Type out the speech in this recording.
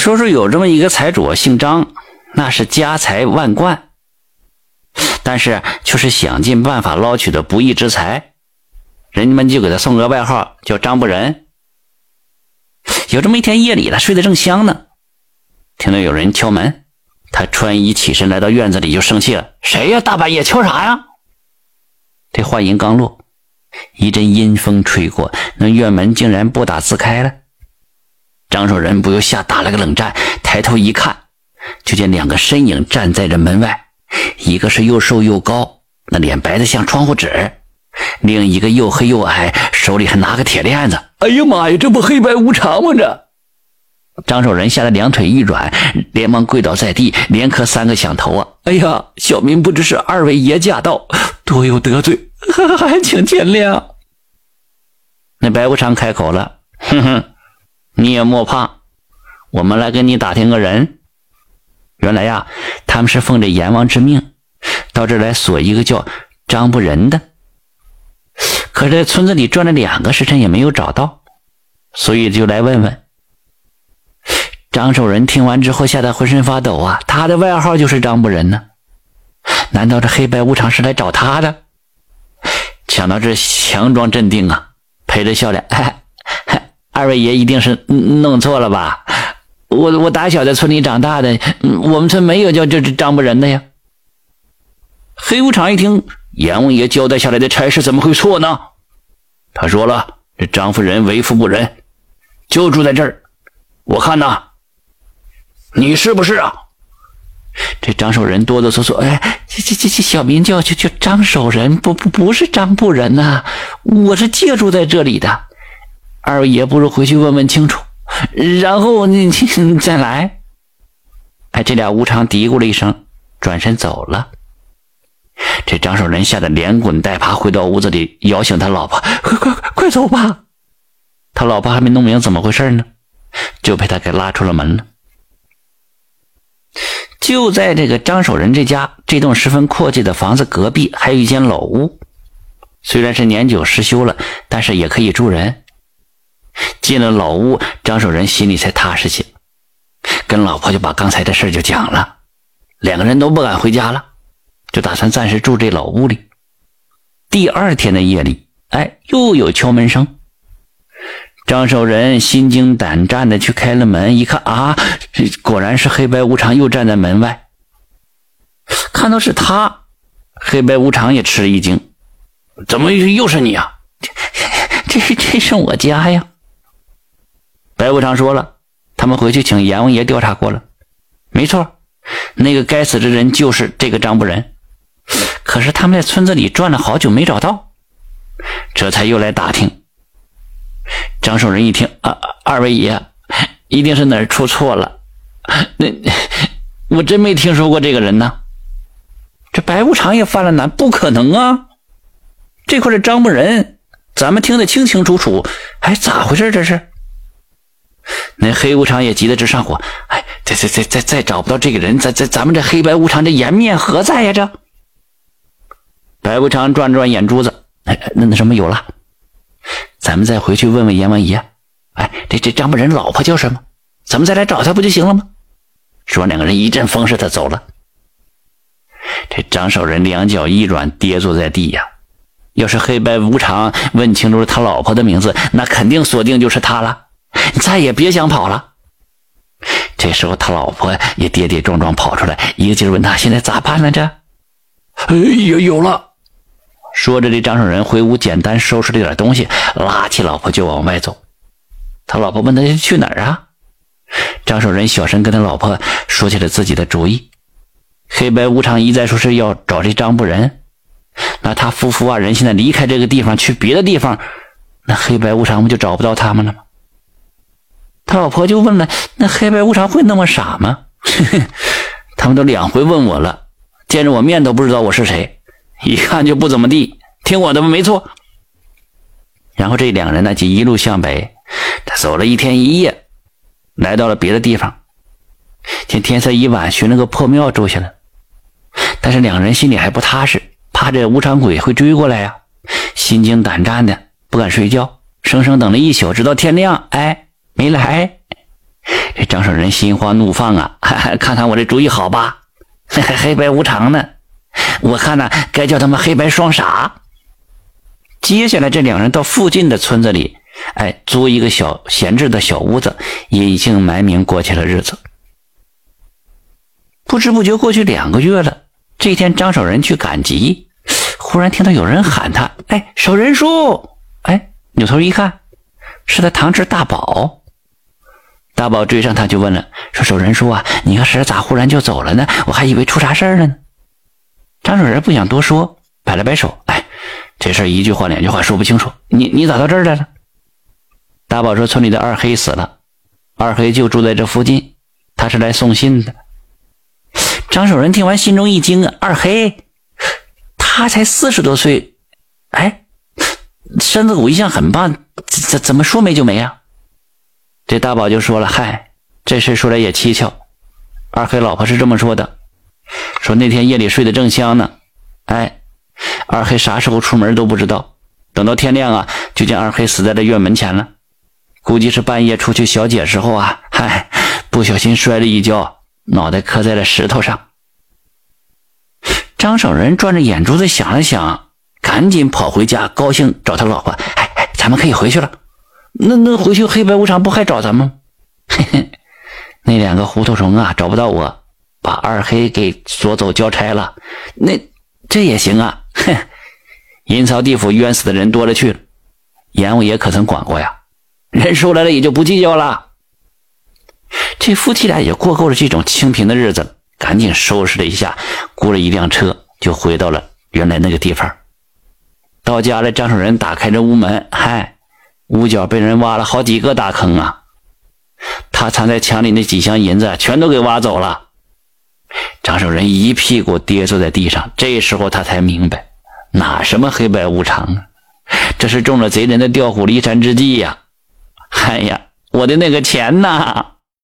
说说有这么一个财主，姓张，那是家财万贯，但是却是想尽办法捞取的不义之财，人们就给他送个外号叫张不仁。有这么一天夜里他，睡得正香呢，听到有人敲门，他穿衣起身来到院子里就生气了：“谁呀？大半夜敲啥呀？”这话音刚落，一阵阴风吹过，那院门竟然不打自开了。张守仁不由吓打了个冷战，抬头一看，就见两个身影站在这门外，一个是又瘦又高，那脸白的像窗户纸；另一个又黑又矮，手里还拿个铁链子。哎呀妈呀，这不黑白无常吗？这张守仁吓得两腿一软，连忙跪倒在地，连磕三个响头啊！哎呀，小民不知是二位爷驾到，多有得罪，还请见谅。那白无常开口了，哼哼。你也莫怕，我们来给你打听个人。原来呀，他们是奉着阎王之命，到这来锁一个叫张不仁的。可是村子里转了两个时辰也没有找到，所以就来问问。张守仁听完之后，吓得浑身发抖啊！他的外号就是张不仁呢。难道这黑白无常是来找他的？想到这，强装镇定啊，陪着笑脸。二位爷一定是弄错了吧？我我打小在村里长大的，我们村没有叫这这张不仁的呀。黑无常一听阎王爷交代下来的差事，怎么会错呢？他说了，这张夫人为富不仁，就住在这儿。我看呐，你是不是啊？这张守仁哆哆嗦嗦，哎，这这这这小名叫叫叫张守仁，不不不是张不仁呐，我是借住在这里的。二位爷，不如回去问问清楚，然后你你 再来。哎，这俩无常嘀咕了一声，转身走了。这张守仁吓得连滚带爬回到屋子里，摇醒他老婆：“快快快走吧！”他老婆还没弄明怎么回事呢，就被他给拉出了门了。就在这个张守仁这家这栋十分阔气的房子隔壁，还有一间老屋，虽然是年久失修了，但是也可以住人。进了老屋，张守仁心里才踏实些，跟老婆就把刚才的事就讲了。两个人都不敢回家了，就打算暂时住这老屋里。第二天的夜里，哎，又有敲门声。张守仁心惊胆战的去开了门，一看啊，果然是黑白无常又站在门外。看到是他，黑白无常也吃了一惊：“怎么又是你啊？这这这是我家呀！”白无常说了，他们回去请阎王爷调查过了，没错，那个该死的人就是这个张不仁。可是他们在村子里转了好久没找到，这才又来打听。张守仁一听，啊，二位爷，一定是哪儿出错了。那我真没听说过这个人呢。这白无常也犯了难，不可能啊！这块是张不仁，咱们听得清清楚楚，哎，咋回事这是？那黑无常也急得直上火，哎，再再再再再找不到这个人，咱咱咱们这黑白无常这颜面何在呀？这白无常转转眼珠子，哎，那那什么有了，咱们再回去问问阎王爷。哎，这这张不仁老婆叫什么？咱们再来找他不就行了吗？说完，两个人一阵风似的走了。这张守仁两脚一软，跌坐在地呀。要是黑白无常问清楚了他老婆的名字，那肯定锁定就是他了。你再也别想跑了。这时候他老婆也跌跌撞撞跑出来，一个劲儿问他现在咋办呢？这，哎，有有了。说着，这张守仁回屋简单收拾了点东西，拉起老婆就往外走。他老婆问他去哪儿啊？张守仁小声跟他老婆说起了自己的主意。黑白无常一再说是要找这张不仁，那他夫妇二人现在离开这个地方去别的地方，那黑白无常不就找不到他们了吗？他老婆就问了：“那黑白无常会那么傻吗？” 他们都两回问我了，见着我面都不知道我是谁，一看就不怎么地。听我的吧，没错。然后这两人呢就一路向北，他走了一天一夜，来到了别的地方。见天色已晚，寻了个破庙住下了。但是两人心里还不踏实，怕这无常鬼会追过来呀，心惊胆战的，不敢睡觉，生生等了一宿，直到天亮。哎。没来，这张守仁心花怒放啊！看看我这主意好吧？还 黑白无常呢？我看呢，该叫他们黑白双傻。接下来，这两人到附近的村子里，哎，租一个小闲置的小屋子，隐姓埋名过起了日子。不知不觉过去两个月了。这天，张守仁去赶集，忽然听到有人喊他：“哎，守仁叔！”哎，扭头一看，是他堂侄大宝。大宝追上他，就问了：“说守仁叔啊，你和婶咋忽然就走了呢？我还以为出啥事儿了呢。”张守仁不想多说，摆了摆手：“哎，这事儿一句话两句话说不清楚。你你咋到这儿来了？”大宝说：“村里的二黑死了，二黑就住在这附近，他是来送信的。”张守仁听完，心中一惊！二黑，他才四十多岁，哎，身子骨一向很棒，怎怎么说没就没啊？这大宝就说了：“嗨，这事说来也蹊跷。二黑老婆是这么说的，说那天夜里睡得正香呢，哎，二黑啥时候出门都不知道，等到天亮啊，就见二黑死在了院门前了。估计是半夜出去小解时候啊，嗨，不小心摔了一跤。”脑袋磕在了石头上。张守仁转着眼珠子想了想，赶紧跑回家，高兴找他老婆：“哎哎，咱们可以回去了。那那回去黑白无常不还找咱们？嘿嘿，那两个糊涂虫啊，找不到我，把二黑给锁走交差了。那这也行啊？哼，阴曹地府冤死的人多了去了，阎王爷可曾管过呀？人收来了也就不计较了。”这夫妻俩也过够了这种清贫的日子，赶紧收拾了一下，雇了一辆车，就回到了原来那个地方。到家了，张守仁打开这屋门，嗨，屋角被人挖了好几个大坑啊！他藏在墙里那几箱银子全都给挖走了。张守仁一屁股跌坐在地上，这时候他才明白，哪什么黑白无常啊，这是中了贼人的调虎离山之计呀！哎呀，我的那个钱呐！